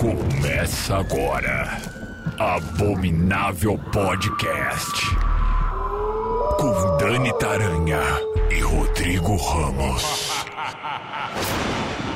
Começa agora. Abominável Podcast. Com Dani Taranha e Rodrigo Ramos.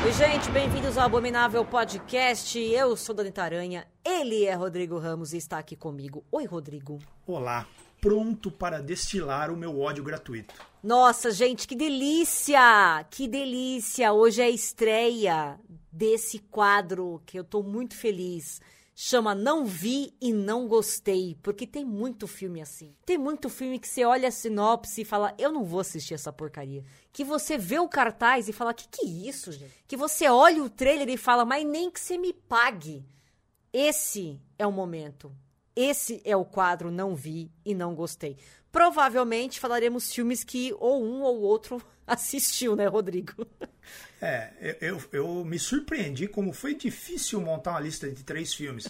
Oi, gente, bem-vindos ao Abominável Podcast. Eu sou Dani Taranha, ele é Rodrigo Ramos e está aqui comigo. Oi, Rodrigo. Olá, pronto para destilar o meu ódio gratuito. Nossa, gente, que delícia! Que delícia! Hoje é a estreia desse quadro que eu tô muito feliz. Chama Não Vi e Não Gostei, porque tem muito filme assim. Tem muito filme que você olha a sinopse e fala, eu não vou assistir essa porcaria. Que você vê o cartaz e fala, que que é isso, gente? Que você olha o trailer e fala, mas nem que você me pague. Esse é o momento. Esse é o quadro Não Vi e Não Gostei. Provavelmente falaremos filmes que ou um ou outro assistiu, né, Rodrigo? É, eu, eu me surpreendi como foi difícil montar uma lista de três filmes.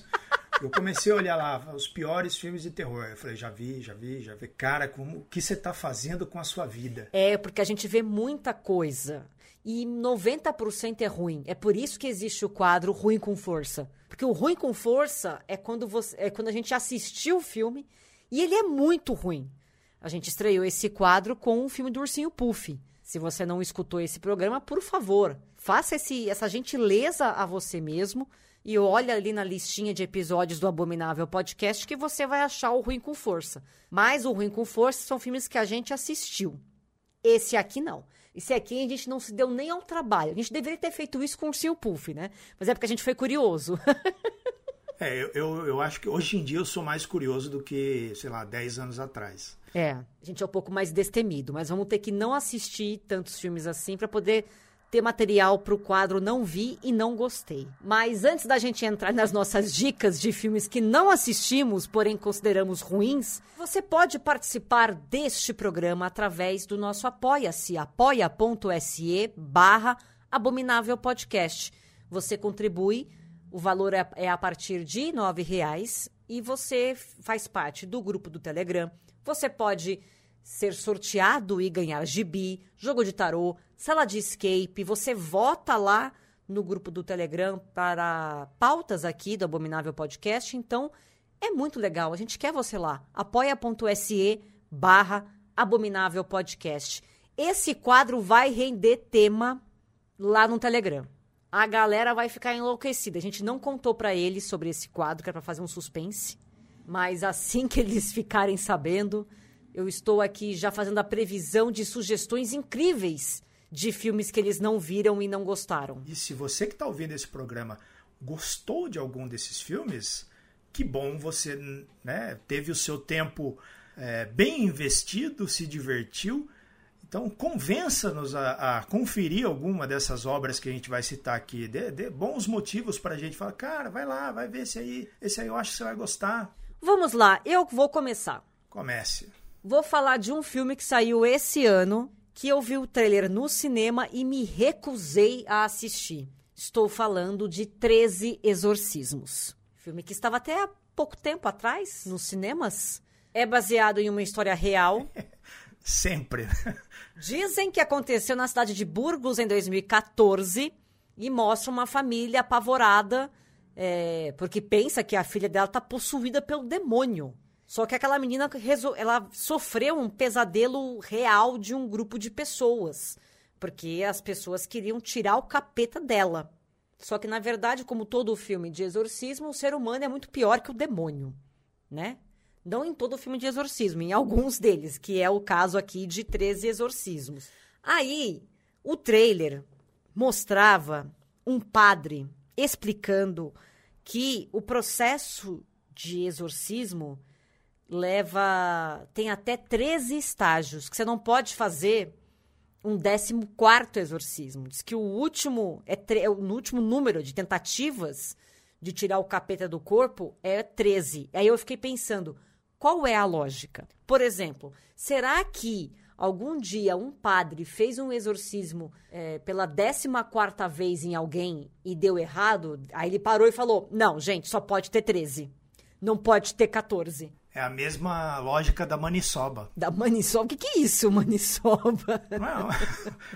Eu comecei a olhar lá os piores filmes de terror. Eu falei, já vi, já vi, já vi. Cara, como o que você está fazendo com a sua vida? É, porque a gente vê muita coisa. E 90% é ruim. É por isso que existe o quadro Ruim com Força. Porque o ruim com força é quando, você, é quando a gente assistiu o filme e ele é muito ruim. A gente estreou esse quadro com o filme do Ursinho Puff. Se você não escutou esse programa, por favor, faça esse, essa gentileza a você mesmo e olha ali na listinha de episódios do Abominável Podcast que você vai achar o Ruim com Força. Mas o Ruim com Força são filmes que a gente assistiu. Esse aqui não. Esse aqui a gente não se deu nem ao trabalho. A gente deveria ter feito isso com o Ursinho Puff, né? Mas é porque a gente foi curioso. É, eu, eu, eu, acho que hoje em dia eu sou mais curioso do que, sei lá, 10 anos atrás. É, a gente é um pouco mais destemido, mas vamos ter que não assistir tantos filmes assim para poder ter material para o quadro Não Vi e Não Gostei. Mas antes da gente entrar nas nossas dicas de filmes que não assistimos, porém consideramos ruins, você pode participar deste programa através do nosso Apoia-se, apoia.se barra Abominável Podcast. Você contribui o valor é, é a partir de R$ reais e você faz parte do grupo do Telegram. Você pode ser sorteado e ganhar gibi, jogo de tarô, sala de escape. Você vota lá no grupo do Telegram para pautas aqui do Abominável Podcast. Então, é muito legal. A gente quer você lá. apoia.se barra Abominável Podcast. Esse quadro vai render tema lá no Telegram a galera vai ficar enlouquecida. A gente não contou para eles sobre esse quadro, que era para fazer um suspense. Mas assim que eles ficarem sabendo, eu estou aqui já fazendo a previsão de sugestões incríveis de filmes que eles não viram e não gostaram. E se você que está ouvindo esse programa gostou de algum desses filmes, que bom você né, teve o seu tempo é, bem investido, se divertiu então, convença-nos a, a, conferir alguma dessas obras que a gente vai citar aqui. Dê, dê bons motivos para a gente falar, cara, vai lá, vai ver esse aí. Esse aí eu acho que você vai gostar. Vamos lá, eu vou começar. Comece. Vou falar de um filme que saiu esse ano, que eu vi o trailer no cinema e me recusei a assistir. Estou falando de 13 Exorcismos. Filme que estava até há pouco tempo atrás nos cinemas. É baseado em uma história real. Sempre. Dizem que aconteceu na cidade de Burgos em 2014 e mostra uma família apavorada é, porque pensa que a filha dela está possuída pelo demônio. Só que aquela menina ela sofreu um pesadelo real de um grupo de pessoas, porque as pessoas queriam tirar o capeta dela. Só que na verdade, como todo filme de exorcismo, o ser humano é muito pior que o demônio, né? Não em todo filme de exorcismo, em alguns deles, que é o caso aqui de 13 exorcismos. Aí, o trailer mostrava um padre explicando que o processo de exorcismo leva. tem até 13 estágios, que você não pode fazer um 14 exorcismo. Diz que o último é, é último número de tentativas de tirar o capeta do corpo é 13. Aí eu fiquei pensando, qual é a lógica? Por exemplo, será que algum dia um padre fez um exorcismo é, pela 14 quarta vez em alguém e deu errado? Aí ele parou e falou: Não, gente, só pode ter 13. Não pode ter 14. É a mesma lógica da maniçoba. Da maniçoba? O que, que é isso, maniçoba? Não,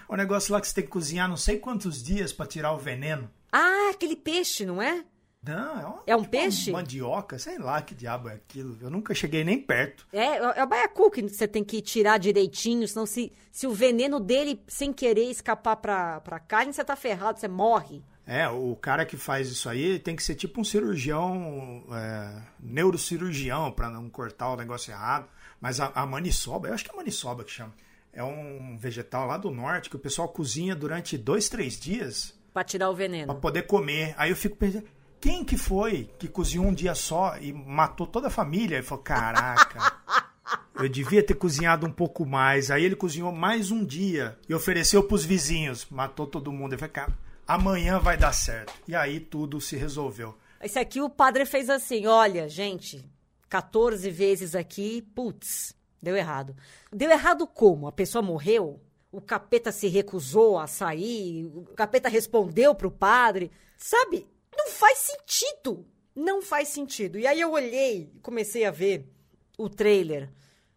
o negócio lá que você tem que cozinhar não sei quantos dias para tirar o veneno. Ah, aquele peixe, não é? Não, é, uma, É um tipo peixe? Uma mandioca, sei lá que diabo é aquilo. Eu nunca cheguei nem perto. É, é o baiacu que você tem que tirar direitinho, senão se, se o veneno dele, sem querer, escapar pra, pra carne, você tá ferrado, você morre. É, o cara que faz isso aí tem que ser tipo um cirurgião, é, neurocirurgião, pra não cortar o negócio errado. Mas a, a maniçoba, eu acho que é maniçoba que chama. É um vegetal lá do norte que o pessoal cozinha durante dois, três dias Pra tirar o pra veneno. poder comer. Aí eu fico pensando, quem que foi que cozinhou um dia só e matou toda a família? E falou, caraca, eu devia ter cozinhado um pouco mais. Aí ele cozinhou mais um dia e ofereceu pros vizinhos, matou todo mundo. Eu falei, cara, amanhã vai dar certo. E aí tudo se resolveu. Esse aqui o padre fez assim: olha, gente, 14 vezes aqui, putz, deu errado. Deu errado como? A pessoa morreu? O capeta se recusou a sair? O capeta respondeu pro padre? Sabe? Não faz sentido. Não faz sentido. E aí eu olhei, comecei a ver o trailer.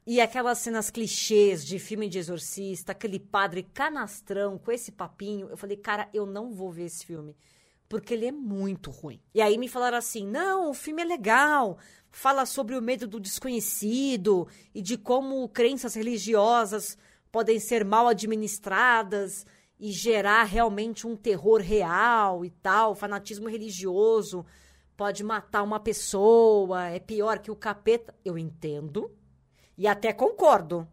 E aquelas cenas clichês de filme de exorcista, aquele padre canastrão com esse papinho. Eu falei, cara, eu não vou ver esse filme porque ele é muito ruim. E aí me falaram assim: não, o filme é legal, fala sobre o medo do desconhecido e de como crenças religiosas podem ser mal administradas e gerar realmente um terror real e tal, fanatismo religioso pode matar uma pessoa, é pior que o capeta. Eu entendo e até concordo,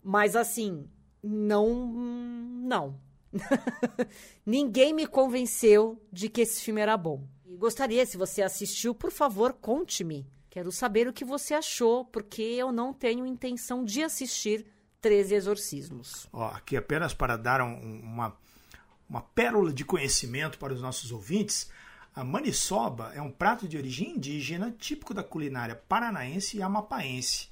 mas assim, não. Não. Ninguém me convenceu de que esse filme era bom. Gostaria, se você assistiu, por favor, conte-me. Quero saber o que você achou, porque eu não tenho intenção de assistir 13 Exorcismos. Ó, aqui apenas para dar um- uma, uma pérola de conhecimento para os nossos ouvintes, a maniçoba é um prato de origem indígena típico da culinária paranaense e amapaense.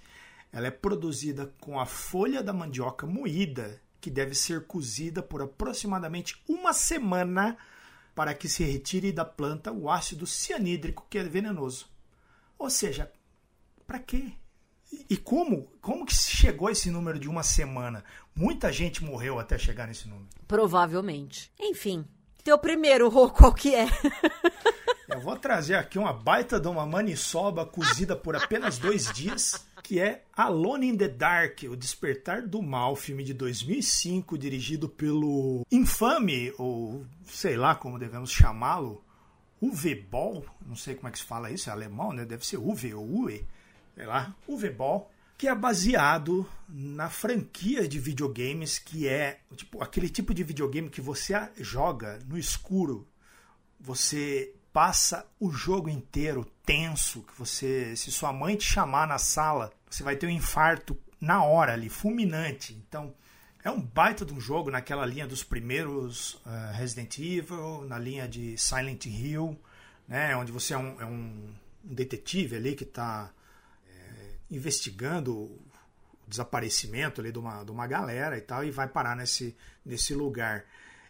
Ela é produzida com a folha da mandioca moída, que deve ser cozida por aproximadamente uma semana para que se retire da planta o ácido cianídrico que é venenoso. Ou seja, para quê? E- como, como que chegou esse número de uma semana? Muita gente morreu até chegar nesse número. Provavelmente. Enfim, teu primeiro, Rô, qual que é? Eu vou trazer aqui uma baita de uma maniçoba cozida por apenas dois dias, que é Alone in the Dark, O Despertar do Mal, filme de 2005, dirigido pelo infame, ou sei lá como devemos chamá-lo, Uwe Boll, não sei como é que se fala isso, é alemão, né? Deve ser Uwe ou Uwe, sei lá, Uwe Boll, que é baseado na franquia de videogames que é tipo aquele tipo de videogame que você joga no escuro. Você passa o jogo inteiro tenso, que você, se sua mãe te chamar na sala, você vai ter um infarto na hora ali, fulminante. Então, é um baita de um jogo naquela linha dos primeiros eh, Resident Evil, na linha de Silent Hill, né, onde você é um, é um- detetive ali que está investigando o desaparecimento ali de uma, de uma galera e tal, e vai parar nesse, nesse lugar.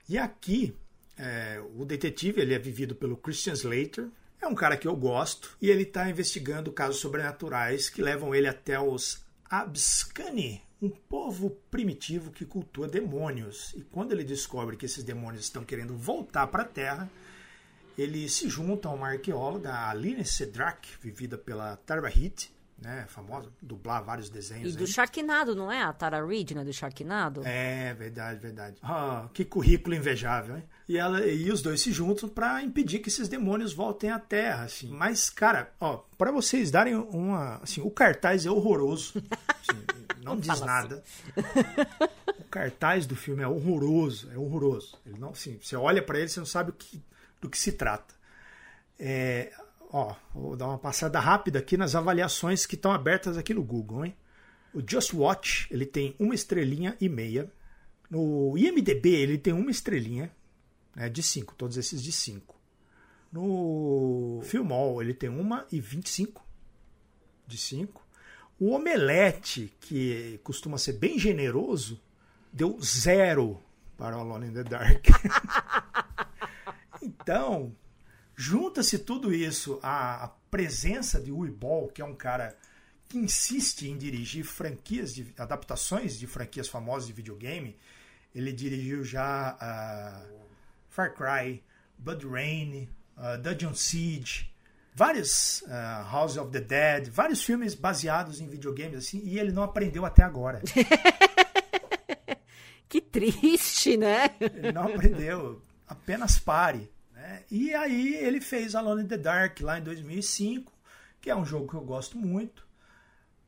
E aqui, é, o detetive ele é vivido pelo Christian Slater, é um cara que eu gosto, e ele está investigando casos sobrenaturais que levam ele até os Abscani, um povo primitivo que cultua demônios. E quando ele descobre que esses demônios estão querendo voltar para a Terra, ele se junta a uma arqueóloga, a Aline Cedrak, vivida pela Tara Heat, né, famosa, dublar vários E desenhos. do aí. Sharknado, não é? A Tara Reid, não é do Sharknado? É, verdade, verdade. Ah, que currículo invejável, hein? E, ela, e os dois se juntam para impedir que esses demônios voltem à Terra, assim. Mas, cara, ó, para vocês darem uma, assim, o cartaz é horroroso. assim, não diz fala nada. O cartaz do filme é horroroso, é horroroso. Ele não, assim, você olha para ele, você não sabe o que, do que se trata. É, ó, vou dar uma passada rápida aqui nas avaliações que estão abertas aqui no Google, hein? O Just Watch, ele tem uma estrelinha e meia. No IMDB, ele tem uma estrelinha, né, de 5, todos esses de 5. No Filmall, ele tem uma e 25 de 5. O Omelete, que costuma ser bem generoso, deu zero para o Alone in the Dark. então, junta-se tudo isso à, presença de Uwe que é um cara que insiste em dirigir franquias, de, adaptações de franquias famosas de videogame. Ele dirigiu já ah, Far Cry, Blood Rain, uh, Dungeon Siege, vários uh, House of the Dead, vários filmes baseados em videogames assim, e ele não aprendeu até agora. que triste, né? Ele não aprendeu, apenas pare. Né? E aí ele fez Alone in the Dark lá em 2005, que é um jogo que eu gosto muito,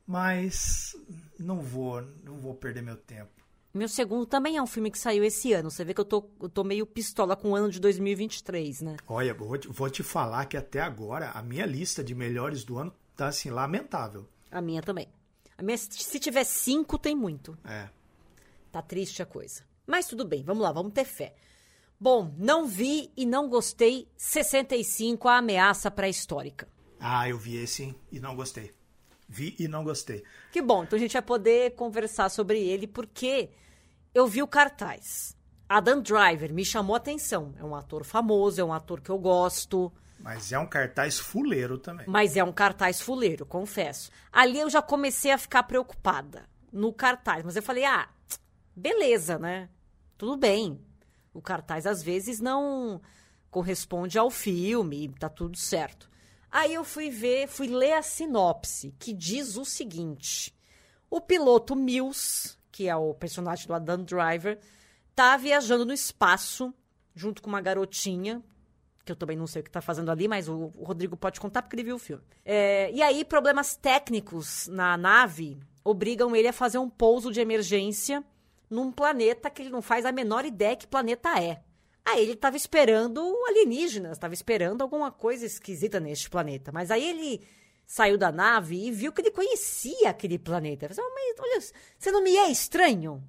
mas não vou, não vou perder meu tempo. Meu segundo também é um filme que saiu esse ano. Você vê que eu tô, eu tô meio pistola com o ano de 2023, né? Olha, vou te, vou te falar que até agora a minha lista de melhores do ano tá assim, lamentável. A minha também. A minha, se tiver cinco, tem muito. É. Tá triste a coisa. Mas tudo bem, vamos lá, vamos ter fé. Bom, não vi e não gostei 65, a ameaça pré-histórica. Ah, eu vi esse e não gostei. Vi e não gostei. Que bom, então a gente vai poder conversar sobre ele, porque eu vi o cartaz. Adam Driver me chamou a atenção. É um ator famoso, é um ator que eu gosto. Mas é um cartaz fuleiro também. Mas é um cartaz fuleiro, confesso. Ali eu já comecei a ficar preocupada no cartaz. Mas eu falei, ah, beleza, né? Tudo bem. O cartaz às vezes não corresponde ao filme, tá tudo certo. Aí eu fui ver, fui ler a sinopse, que diz o seguinte: o piloto Mills, que é o personagem do Adam Driver, tá viajando no espaço junto com uma garotinha, que eu também não sei o que tá fazendo ali, mas o, Rodrigo pode contar porque ele viu o filme. É, e aí, problemas técnicos na nave obrigam ele a fazer um pouso de emergência num planeta que ele não faz a menor ideia que planeta é. Aí ele estava esperando alienígenas, estava esperando alguma coisa esquisita neste planeta. Mas aí ele saiu da nave e viu que ele conhecia aquele planeta. Ele falou, mas olha, você não me é estranho?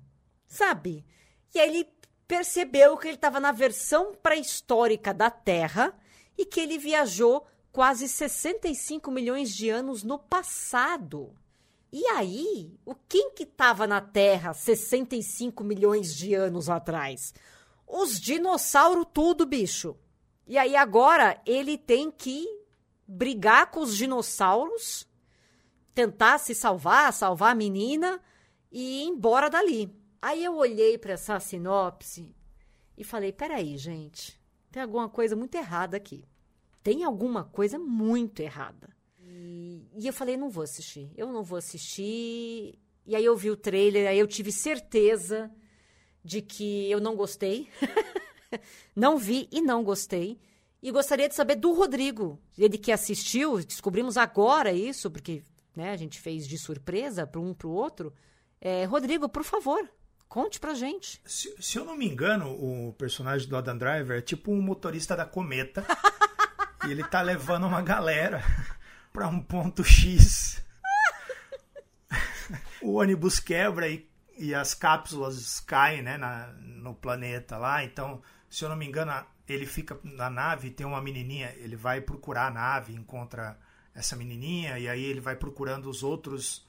Sabe? E aí ele percebeu que ele estava na versão pré-histórica da Terra e que ele viajou quase 65 milhões de anos no passado. E aí, o quem que estava na Terra 65 milhões de anos atrás? Os dinossauros tudo, bicho. E aí agora ele tem que brigar com os dinossauros, tentar se salvar, salvar a menina e ir embora dali. Aí eu olhei para essa sinopse e falei: peraí, gente, tem alguma coisa muito errada aqui. Tem alguma coisa muito errada. E, e eu falei: não vou assistir, eu não vou assistir. E aí eu vi o trailer, aí eu tive certeza de que eu não gostei. não vi e não gostei. E gostaria de saber do Rodrigo, ele que assistiu, descobrimos agora isso, porque né, a gente fez de surpresa para um para o outro. É, Rodrigo, por favor, conte pra gente. Se, se, eu não me engano, o personagem do Adam Driver é tipo um motorista da cometa. e ele tá levando uma galera para um ponto X. o ônibus quebra e e as cápsulas caem né, na, no planeta lá. Então, se eu não me engano, ele fica na nave, tem uma menininha, ele vai procurar a nave, encontra essa menininha e aí ele vai procurando os outros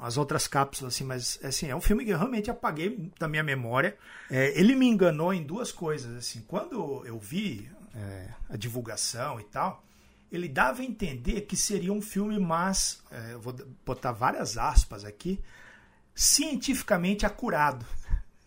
as outras cápsulas assim, mas assim, é um filme que eu realmente apaguei da minha memória. É, ele me enganou em duas coisas assim. Quando eu vi é, a divulgação e tal, ele dava a entender que seria um filme mais, é, vou botar várias aspas aqui, cientificamente acurado.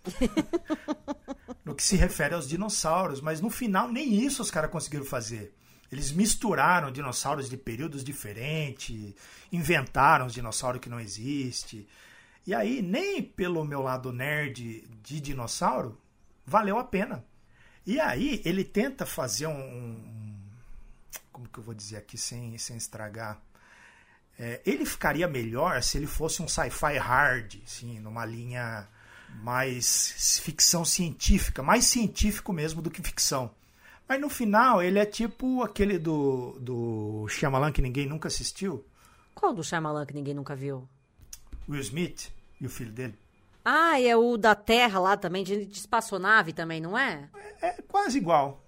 no que se refere aos dinossauros, mas no final nem isso os caras conseguiram fazer. Eles misturaram dinossauros de períodos diferentes, inventaram os dinossauros que não existem. E aí, nem pelo meu lado nerd de dinossauro, valeu a pena. E aí, ele tenta fazer um. um como que eu vou dizer aqui sem, sem estragar? É, ele ficaria melhor se ele fosse um sci-fi hard, assim, numa linha mais ficção científica, mais científico mesmo do que ficção. Mas no final ele é tipo aquele do, do Shyamalan que ninguém nunca assistiu. Qual do Shyamalan que ninguém nunca viu? Will Smith e o filho dele. Ah, é o da Terra lá também, de, de espaçonave também, não é? É, é quase igual.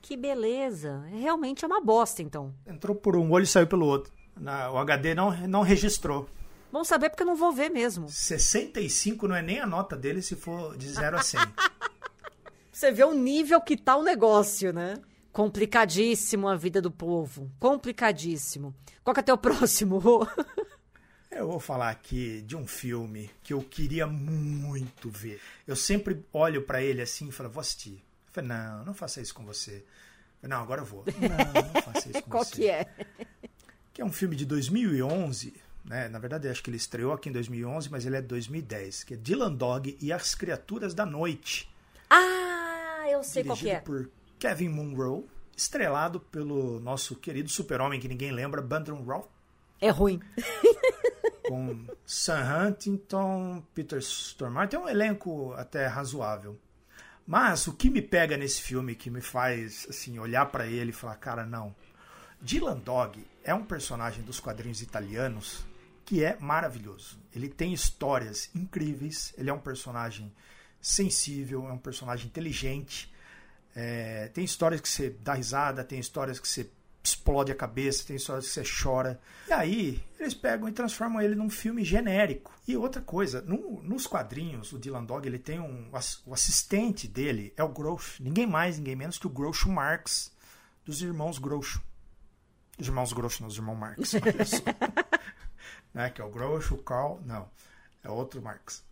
Que beleza. Realmente é uma bosta, então. Entrou por um olho e saiu pelo outro. Na, o HD não, não registrou. Bom saber porque eu não vou ver mesmo. 65 não é nem a nota dele se for de 0 a 100. Você vê o nível que tá o negócio, né? Complicadíssimo a vida do povo. Complicadíssimo. Qual que é teu próximo? Eu vou falar aqui de um filme que eu queria muito ver. Eu sempre olho para ele assim e falo, vou assistir. Eu falei, não, não faça isso com você. Eu falei, não, agora eu vou. Não, não faça isso com Qual você. que é? Que é um filme de 2011, né? Na verdade, acho que ele estreou aqui em 2011, mas ele é de 2010, que é Dylan Dog e as Criaturas da Noite. Ah, eu sei qual é. por Kevin Munro, estrelado pelo nosso querido super-homem que ninguém lembra, Brandon Routh, É ruim. com Sam Huntington, Peter Stormare. Tem um elenco até razoável. Mas o que me pega nesse filme, que me faz assim olhar pra ele e falar, cara, não. Dylan Dog é um personagem dos quadrinhos italianos que é maravilhoso. Ele tem histórias incríveis, ele é um personagem sensível, é um personagem inteligente. É, tem histórias que você dá risada, tem histórias que você explode a cabeça, tem histórias que você chora. E aí, eles pegam e transformam ele num filme genérico. E outra coisa, no- nos quadrinhos, o Dylan Dog, ele tem um. o ass- O assistente dele é o Groucho. Ninguém mais, ninguém menos que o Groucho Marx, dos irmãos Groucho. Os irmãos Groucho, não, os irmãos Marx. né, que é o Groucho, o Carl. Não, é outro Marx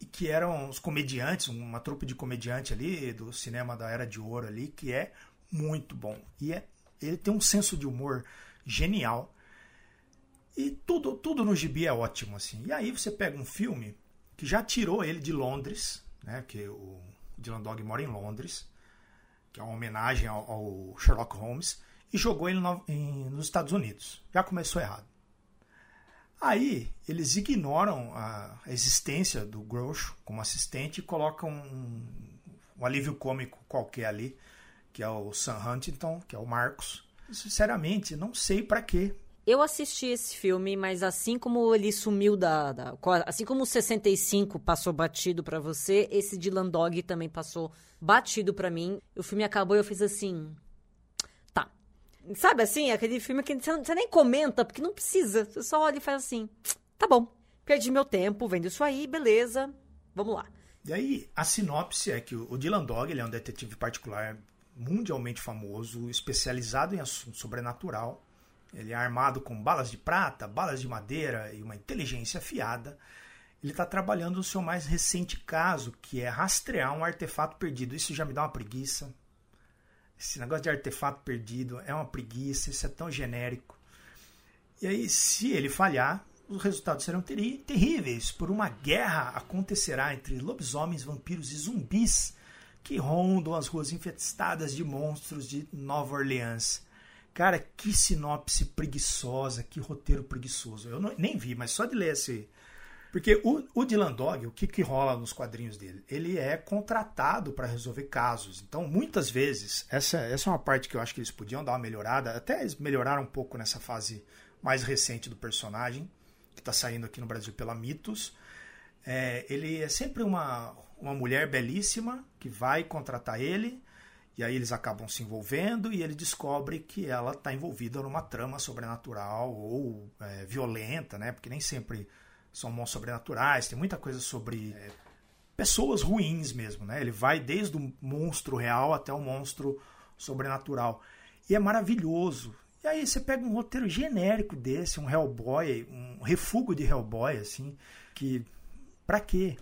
e que eram os comediantes, uma trupe de comediante ali do cinema da Era de Ouro ali, que é muito bom. E é, ele tem um senso de humor genial. E tudo, tudo no gibi é ótimo assim. E aí você pega um filme que já tirou ele de Londres, né, que o Dylan Dog mora em Londres, que é uma homenagem ao, ao Sherlock Holmes, e jogou ele no- em- nos Estados Unidos. Já começou errado. Aí eles ignoram a existência do Groucho como assistente e colocam um, um alívio cômico qualquer ali, que é o Sam Huntington, que é o Marcos. Sinceramente, não sei pra quê. Eu assisti esse filme, mas assim como ele sumiu da. da- assim como o 65 passou batido pra você, esse Dylan Dog também passou batido pra mim. O filme acabou e eu fiz assim. Sabe assim, aquele filme que você, você nem comenta, porque não precisa. Você só olha e faz assim. Tá bom. Perdi meu tempo vendo isso aí, beleza. Vamos lá. E aí, a sinopse é que o Dylan Dog ele é um detetive particular mundialmente famoso, especializado em assunto sobrenatural. Ele é armado com balas de prata, balas de madeira e uma inteligência afiada. Ele está trabalhando no seu mais recente caso, que é rastrear um artefato perdido. Isso já me dá uma preguiça. Esse negócio de artefato perdido é uma preguiça, isso é tão genérico. E aí, se ele falhar, os resultados serão terríveis. Por uma guerra acontecerá entre lobisomens, vampiros e zumbis que rondam as ruas infestadas de monstros de Nova Orleans. Cara, que sinopse preguiçosa, que roteiro preguiçoso. Eu não- nem vi, mas só de ler esse. Porque o, o Dylan Dog, o que, que rola nos quadrinhos dele? Ele é contratado para resolver casos. Então, muitas vezes, essa, essa é uma parte que eu acho que eles podiam dar uma melhorada. Até eles melhoraram um pouco nessa fase mais recente do personagem, que está saindo aqui no Brasil pela Mitos. É, ele é sempre uma, uma mulher belíssima que vai contratar ele. E aí eles acabam se envolvendo e ele descobre que ela está envolvida numa trama sobrenatural ou é, violenta, né? Porque nem sempre são monstros sobrenaturais, tem muita coisa sobre é, pessoas ruins mesmo, né? Ele vai desde o monstro real até o monstro sobrenatural. E é maravilhoso. E aí você pega um roteiro genérico desse, um Hellboy, um refúgio de Hellboy, assim, que. Pra quê?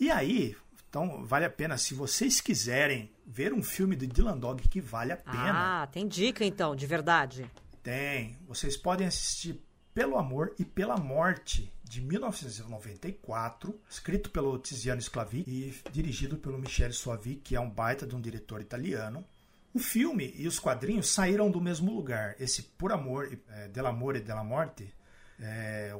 E aí, então vale a pena, se vocês quiserem ver um filme do Dylan Dog que vale a pena, Ah, tem dica então, de verdade. tem. Vocês podem assistir Pelo Amor e Pela Morte, de 1994, escrito pelo Tiziano Sclavi e dirigido pelo Michele Soavi, que é um baita de um diretor italiano. O filme e os quadrinhos saíram do mesmo lugar. Esse Por Amor, é, Dell'Amore e Della Morte é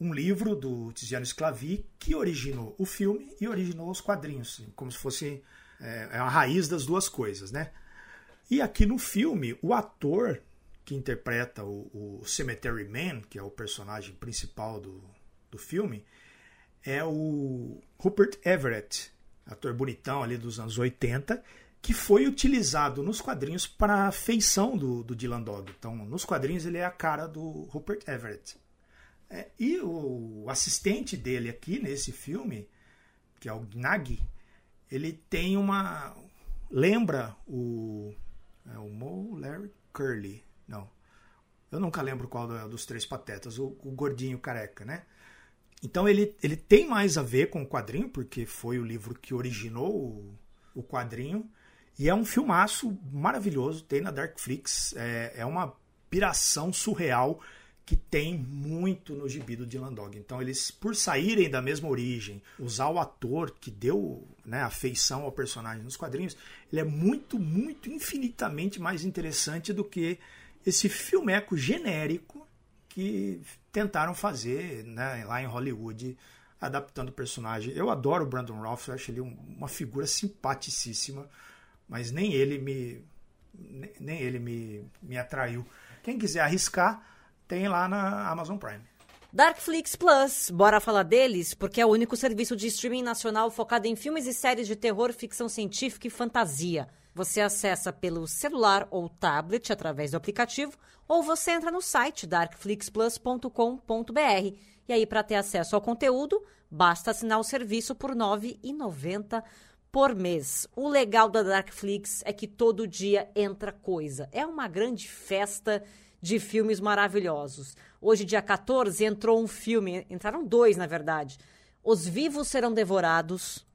um livro do Tiziano Sclavi que originou o filme e originou os quadrinhos, como se fosse é, a raiz das duas coisas, né? E aqui no filme, o ator que interpreta o, o Cemetery Man, que é o personagem principal do, do filme, é o Rupert Everett, ator bonitão ali dos anos 80, que foi utilizado nos quadrinhos para a feição do, do Dylan Dog. Então, nos quadrinhos, ele é a cara do Rupert Everett. É, e o assistente dele aqui nesse filme, que é o Gnag, ele tem uma. Lembra o. É o Mo Larry Curly. Não. Eu nunca lembro qual dos três patetas, o, o gordinho careca, né? Então ele, ele tem mais a ver com o quadrinho, porque foi o livro que originou o, o quadrinho. E é um filmaço maravilhoso, tem na Darkflix. É, é uma piração surreal que tem muito no gibi do Dylan Dog. Então, eles, por saírem da mesma origem, usar o ator que deu né, a feição ao personagem nos quadrinhos, ele é muito, muito, infinitamente mais interessante do que esse filmeco genérico que tentaram fazer né, lá em Hollywood, adaptando o personagem. Eu adoro o Brandon Ralph, eu acho ele uma figura simpaticíssima, mas nem ele me nem ele me, me atraiu. Quem quiser arriscar, tem lá na Amazon Prime. Darkflix Plus, bora falar deles, porque é o único serviço de streaming nacional focado em filmes e séries de terror, ficção científica e fantasia. Você acessa pelo celular ou tablet através do aplicativo, ou você entra no site darkflixplus.com.br. E aí, para ter acesso ao conteúdo, basta assinar o serviço por R$ 9,90 por mês. O legal da Darkflix é que todo dia entra coisa. É uma grande festa de filmes maravilhosos. Hoje, dia 14, entrou um filme, entraram dois, na verdade. Os Vivos Serão Devorados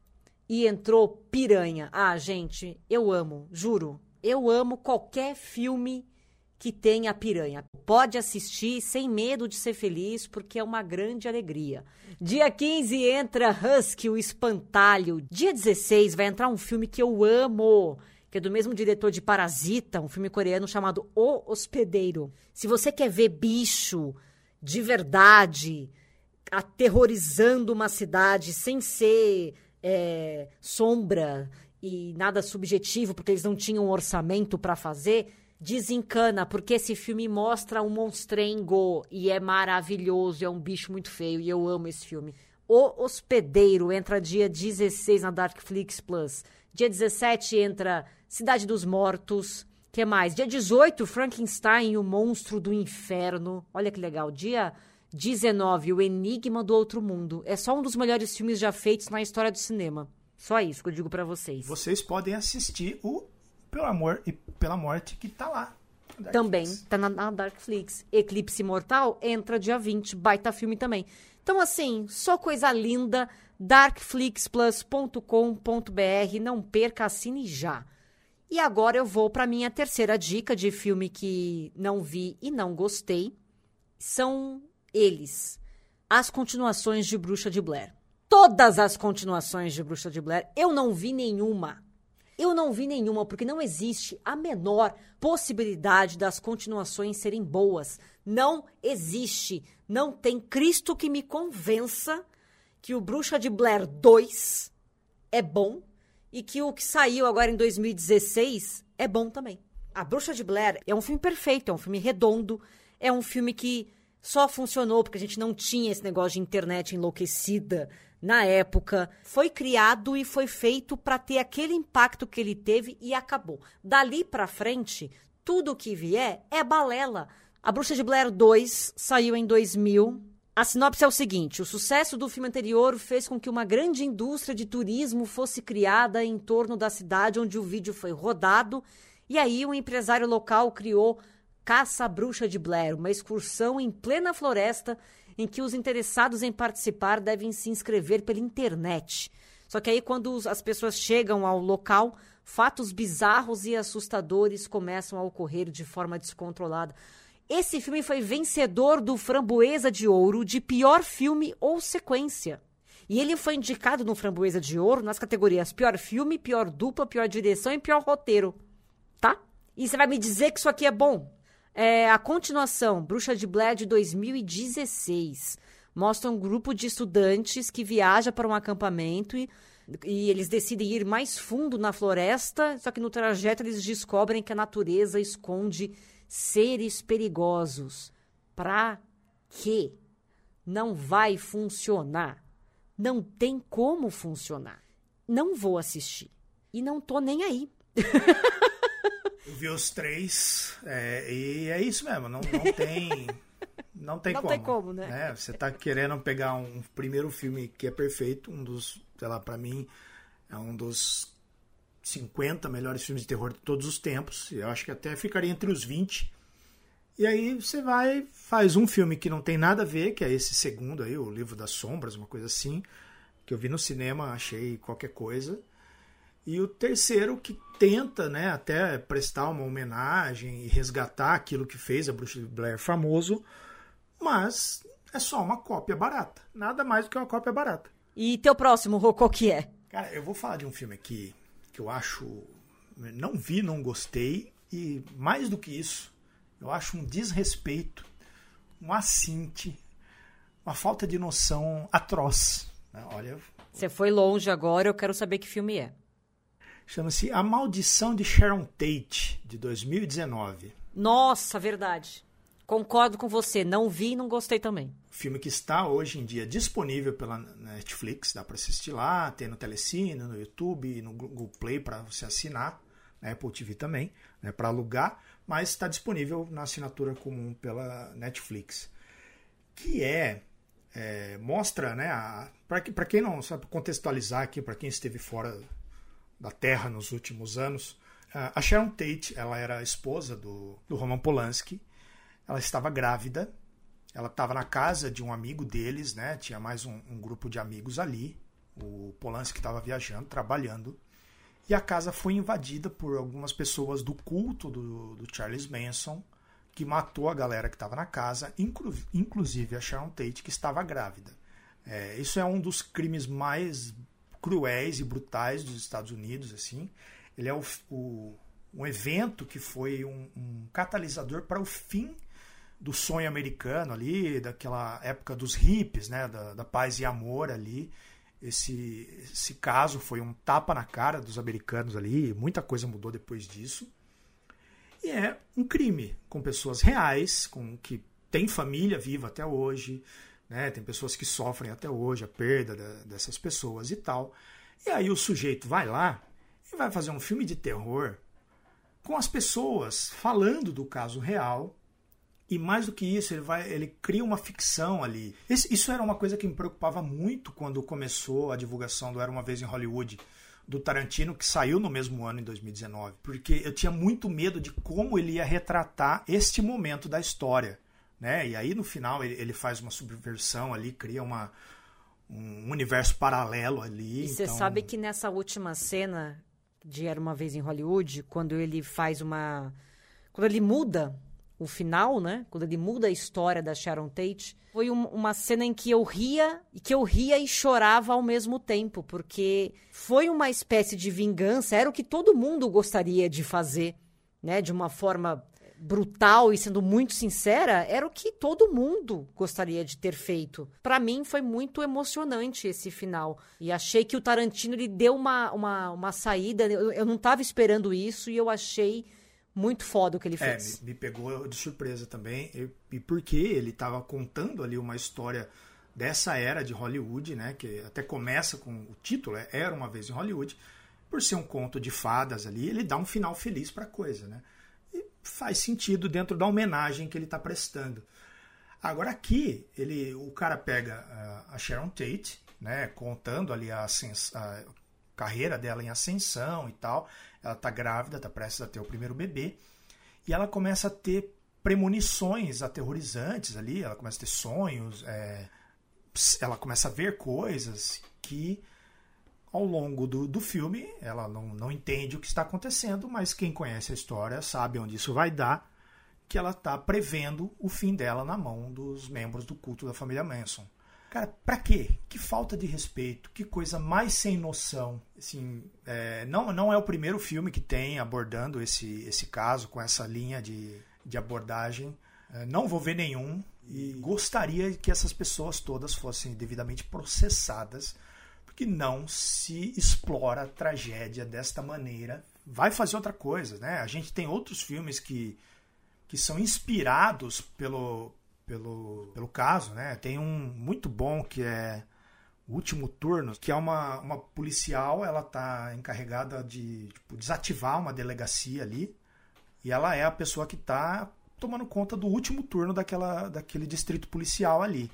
e entrou Piranha. Ah, gente, eu amo, juro. Eu amo qualquer filme que tenha piranha. Pode assistir sem medo de ser feliz, porque é uma grande alegria. Dia 15 entra Husky, o Espantalho. Dia 16 vai entrar um filme que eu amo, que é do mesmo diretor de Parasita, um filme coreano chamado O Hospedeiro. Se você quer ver bicho de verdade, aterrorizando uma cidade sem ser é, sombra e nada subjetivo, porque eles não tinham orçamento para fazer, desencana, porque esse filme mostra um monstrengo e é maravilhoso, é um bicho muito feio e eu amo esse filme. O Hospedeiro entra dia 16 na Darkflix Plus. Dia 17 entra Cidade dos Mortos. que mais? Dia 18, Frankenstein, o Monstro do Inferno. Olha que legal. Dia 19, O Enigma do Outro Mundo. É só um dos melhores filmes já feitos na história do cinema. Só isso que eu digo para vocês. Vocês podem assistir o Pelo Amor e Pela Morte, que tá lá. Também, tá na, na Darkflix. Eclipse Mortal entra dia 20, baita filme também. Então, assim, só coisa linda. darkflixplus.com.br. Não perca, assine já. E agora eu vou para minha terceira dica de filme que não vi e não gostei. São eles, as continuações de Bruxa de Blair. Todas as continuações de Bruxa de Blair, eu não vi nenhuma. Eu não vi nenhuma, porque não existe a menor possibilidade das continuações serem boas. Não existe. Não tem Cristo que me convença que o Bruxa de Blair 2 é bom e que o que saiu agora em 2016 é bom também. A Bruxa de Blair é um filme perfeito, é um filme redondo, é um filme que só funcionou porque a gente não tinha esse negócio de internet enlouquecida na época. Foi criado e foi feito para ter aquele impacto que ele teve e acabou. Dali para frente, tudo que vier é balela. A Bruxa de Blair 2 saiu em 2000. A sinopse é o seguinte: o sucesso do filme anterior fez com que uma grande indústria de turismo fosse criada em torno da cidade onde o vídeo foi rodado. E aí, um empresário local criou Caça Bruxa de Blair, uma excursão em plena floresta em que os interessados em participar devem se inscrever pela internet. Só que aí, quando as pessoas chegam ao local, fatos bizarros e assustadores começam a ocorrer de forma descontrolada. Esse filme foi vencedor do Framboesa de Ouro de pior filme ou sequência. E ele foi indicado no Framboesa de Ouro nas categorias pior filme, pior dupla, pior direção e pior roteiro. Tá? E você vai me dizer que isso aqui é bom? É, a continuação, Bruxa de Blair de 2016, mostra um grupo de estudantes que viaja para um acampamento e, e eles decidem ir mais fundo na floresta, só que no trajeto eles descobrem que a natureza esconde seres perigosos. Pra quê? Não vai funcionar. Não tem como funcionar. Não vou assistir. E não tô nem aí. Eu vi os três é, e é isso mesmo, não, não tem. Não tem não como. Tem como né? né? Você tá querendo pegar um primeiro filme que é perfeito, um dos, sei lá, pra mim, é um dos 50 melhores filmes de terror de todos os tempos. Eu acho que até ficaria entre os 20. E aí você vai, faz um filme que não tem nada a ver, que é esse segundo aí, o Livro das Sombras, uma coisa assim, que eu vi no cinema, achei qualquer coisa. E o terceiro que tenta, né, até prestar uma homenagem e resgatar aquilo que fez a Bruxa de Blair famoso, mas é só uma cópia barata. Nada mais do que uma cópia barata. E teu próximo, Rô, qual que é? Cara, eu vou falar de um filme aqui que eu acho. Não vi, não gostei. E mais do que isso, eu acho um desrespeito, um assinte, uma falta de noção atroz. Olha. Você foi longe agora, eu quero saber que filme é. Chama-se A Maldição de Sharon Tate, de 2019. Nossa, verdade. Concordo com você, não vi e não gostei também. Filme que está hoje em dia disponível pela Netflix, dá para assistir lá, tem no Telecine, no YouTube, no Google Play para você assinar, né, Apple TV também, né, para alugar, mas está disponível na assinatura comum pela Netflix. Que é, é mostra, né, para quem não sabe contextualizar aqui, para quem esteve fora da Terra nos últimos anos, a Sharon Tate, ela era a esposa do, do Roman Polanski, ela estava grávida, ela estava na casa de um amigo deles, né? Tinha mais um, um grupo de amigos ali. O Polanski estava viajando, trabalhando. E a casa foi invadida por algumas pessoas do culto do, do Charles Manson, que matou a galera que estava na casa, inclu, inclusive a Sharon Tate, que estava grávida. É, isso é um dos crimes mais cruéis e brutais dos Estados Unidos, assim. Ele é o, o um evento que foi um, um catalisador para o fim do sonho americano ali, daquela época dos hippies, né, da, da paz e amor ali. Esse, esse caso foi um tapa na cara dos americanos ali, muita coisa mudou depois disso. E é um crime com pessoas reais, com que tem família viva até hoje, né? Tem pessoas que sofrem até hoje a perda da, dessas pessoas e tal. E aí o sujeito vai lá e vai fazer um filme de terror com as pessoas falando do caso real e mais do que isso, ele, vai, ele cria uma ficção ali. Esse, isso era uma coisa que me preocupava muito quando começou a divulgação do Era Uma Vez em Hollywood, do Tarantino, que saiu no mesmo ano, em 2019. Porque eu tinha muito medo de como ele ia retratar este momento da história. Né? E aí, no final, ele, ele faz uma subversão ali, cria uma, um universo paralelo ali. E você então... sabe que nessa última cena de Era Uma Vez em Hollywood, quando ele faz uma... Quando ele muda o final, né? Quando ele muda a história da Sharon Tate, foi um, uma cena em que eu ria e que eu ria e chorava ao mesmo tempo, porque foi uma espécie de vingança, era o que todo mundo gostaria de fazer, né? De uma forma brutal e sendo muito sincera, era o que todo mundo gostaria de ter feito. Para mim foi muito emocionante esse final. E achei que o Tarantino lhe deu uma, uma, uma saída. Eu, eu não estava esperando isso e eu achei muito foda o que ele é, fez. É, me, me pegou de surpresa também. E, e porque ele estava contando ali uma história dessa era de Hollywood, né? Que até começa com o título, é Era uma vez em Hollywood. Por ser um conto de fadas ali, ele dá um final feliz para a coisa, né? Faz sentido dentro da homenagem que ele está prestando. Agora aqui, ele, o cara pega a Sharon Tate, né? Contando ali a, a carreira dela em ascensão e tal ela está grávida, está prestes a ter o primeiro bebê, e ela começa a ter premonições aterrorizantes ali, ela começa a ter sonhos, é, ela começa a ver coisas que ao longo do, do filme ela não, não entende o que está acontecendo, mas quem conhece a história sabe onde isso vai dar, que ela está prevendo o fim dela na mão dos membros do culto da família Manson. Cara, pra quê? Que falta de respeito, que coisa mais sem noção. Assim, é, não, não é o primeiro filme que tem abordando esse, esse caso, com essa linha de, de abordagem. É, não vou ver nenhum e gostaria que essas pessoas todas fossem devidamente processadas, porque não se explora a tragédia desta maneira. Vai fazer outra coisa, né? A gente tem outros filmes que, que são inspirados pelo, pelo, pelo caso, né? Tem um muito bom que é o último turno, que é uma, uma policial, ela tá encarregada de tipo, desativar uma delegacia ali, e ela é a pessoa que está tomando conta do último turno daquela, daquele distrito policial ali.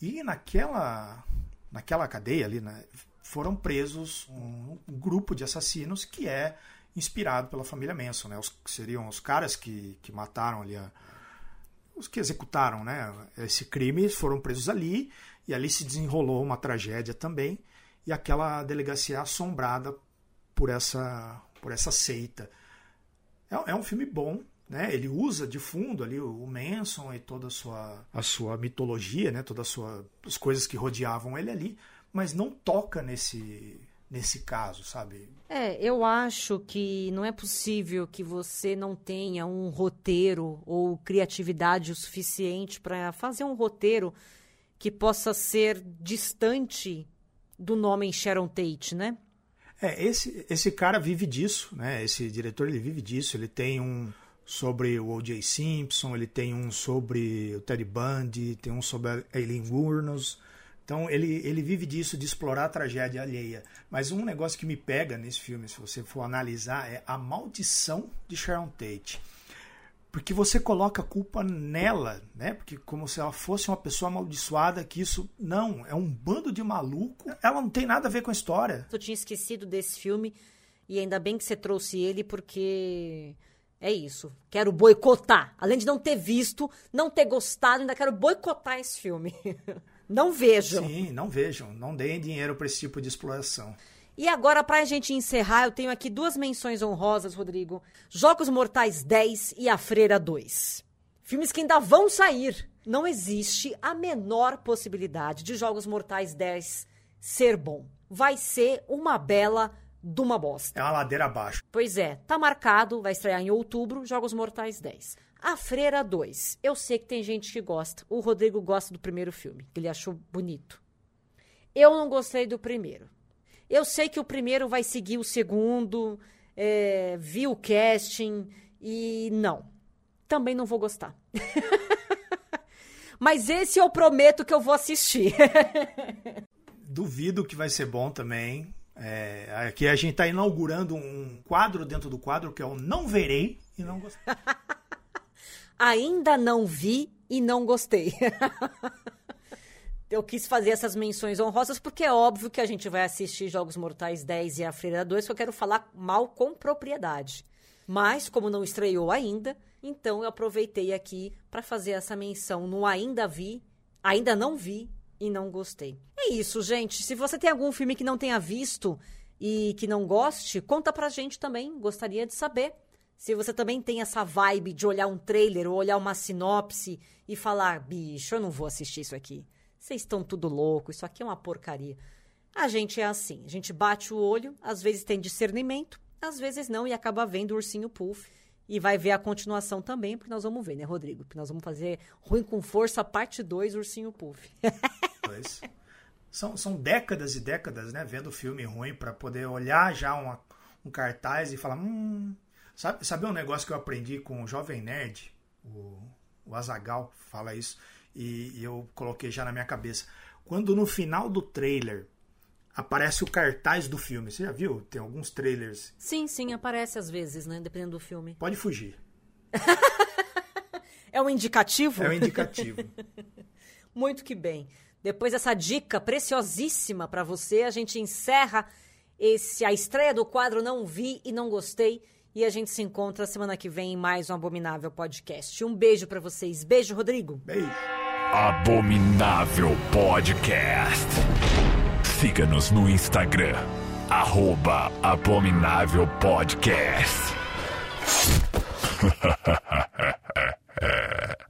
E naquela, naquela cadeia ali, né, foram presos um, grupo de assassinos que é inspirado pela família Manson, né? Os, seriam os caras que, que mataram ali a, os que executaram né, esse crime foram presos ali, e ali se desenrolou uma tragédia também, e aquela delegacia assombrada por essa, por essa seita. É, é um filme bom, né? Ele usa de fundo ali o Manson e toda a sua, a sua mitologia, né? Todas as coisas que rodeavam ele ali, mas não toca nesse nesse caso, sabe? É, eu acho que não é possível que você não tenha um roteiro ou criatividade o suficiente para fazer um roteiro que possa ser distante do nome Sharon Tate, né? É, esse, esse cara vive disso, né? Esse diretor ele vive disso. Ele tem um sobre o O.J. Simpson, ele tem um sobre o Ted Bundy, tem um sobre a Eileen Wuornos. Então ele, ele vive disso, de explorar a tragédia alheia. Mas um negócio que me pega nesse filme, se você for analisar, é a maldição de Sharon Tate. Porque você coloca a culpa nela, né? Porque como se ela fosse uma pessoa amaldiçoada, que isso não, é um bando de maluco. Ela não tem nada a ver com a história. Eu tinha esquecido desse filme e ainda bem que você trouxe ele porque é isso. Quero boicotar. Além de não ter visto, não ter gostado, ainda quero boicotar esse filme. Não vejam. Sim, não vejam. Não deem dinheiro para esse tipo de exploração. E agora, para a gente encerrar, eu tenho aqui duas menções honrosas, Rodrigo: Jogos Mortais 10 e A Freira 2. Filmes que ainda vão sair. Não existe a menor possibilidade de Jogos Mortais 10 ser bom. Vai ser uma bela de uma bosta. É uma ladeira abaixo. Pois é, tá marcado, vai estrear em outubro, Jogos Mortais 10. A Freira 2. Eu sei que tem gente que gosta. O Rodrigo gosta do primeiro filme, que ele achou bonito. Eu não gostei do primeiro. Eu sei que o primeiro vai seguir o segundo, é, vi o casting e não. Também não vou gostar. Mas esse eu prometo que eu vou assistir. Duvido que vai ser bom também. É, aqui a gente está inaugurando um quadro dentro do quadro que é o Não Verei e Não Gostei. Ainda não vi e não gostei. Eu quis fazer essas menções honrosas porque é óbvio que a gente vai assistir Jogos Mortais 10 e A Freira 2, que eu quero falar mal com propriedade. Mas, como não estreou ainda, então eu aproveitei aqui para fazer essa menção no ainda vi, ainda não vi e não gostei. É isso, gente. Se você tem algum filme que não tenha visto e que não goste, conta pra gente também. Gostaria de saber. Se você também tem essa vibe de olhar um trailer ou olhar uma sinopse e falar, bicho, eu não vou assistir isso aqui. Vocês estão tudo louco, isso aqui é uma porcaria. A gente é assim, a gente bate o olho, às vezes tem discernimento, às vezes não e acaba vendo o ursinho puff. E vai ver a continuação também, porque nós vamos ver, né, Rodrigo? Porque nós vamos fazer Ruim com Força, parte 2, Ursinho Puff. São, são décadas e décadas, né, vendo filme ruim para poder olhar já uma, um cartaz e falar, hum, Sabe, sabe um negócio que eu aprendi com o Jovem Nerd? O, o Azagal fala isso. E, e eu coloquei já na minha cabeça. Quando no final do trailer aparece o cartaz do filme. Você já viu? Tem alguns trailers. Sim, sim, aparece às vezes, né? Dependendo do filme. Pode fugir. é um indicativo? É um indicativo. Muito que bem. Depois dessa dica preciosíssima para você, a gente encerra esse a estreia do quadro Não Vi e Não Gostei. E a gente se encontra semana que vem em mais um Abominável Podcast. Um beijo para vocês. Beijo, Rodrigo. Beijo. Abominável Podcast. Siga-nos no Instagram. Arroba Abominável Podcast.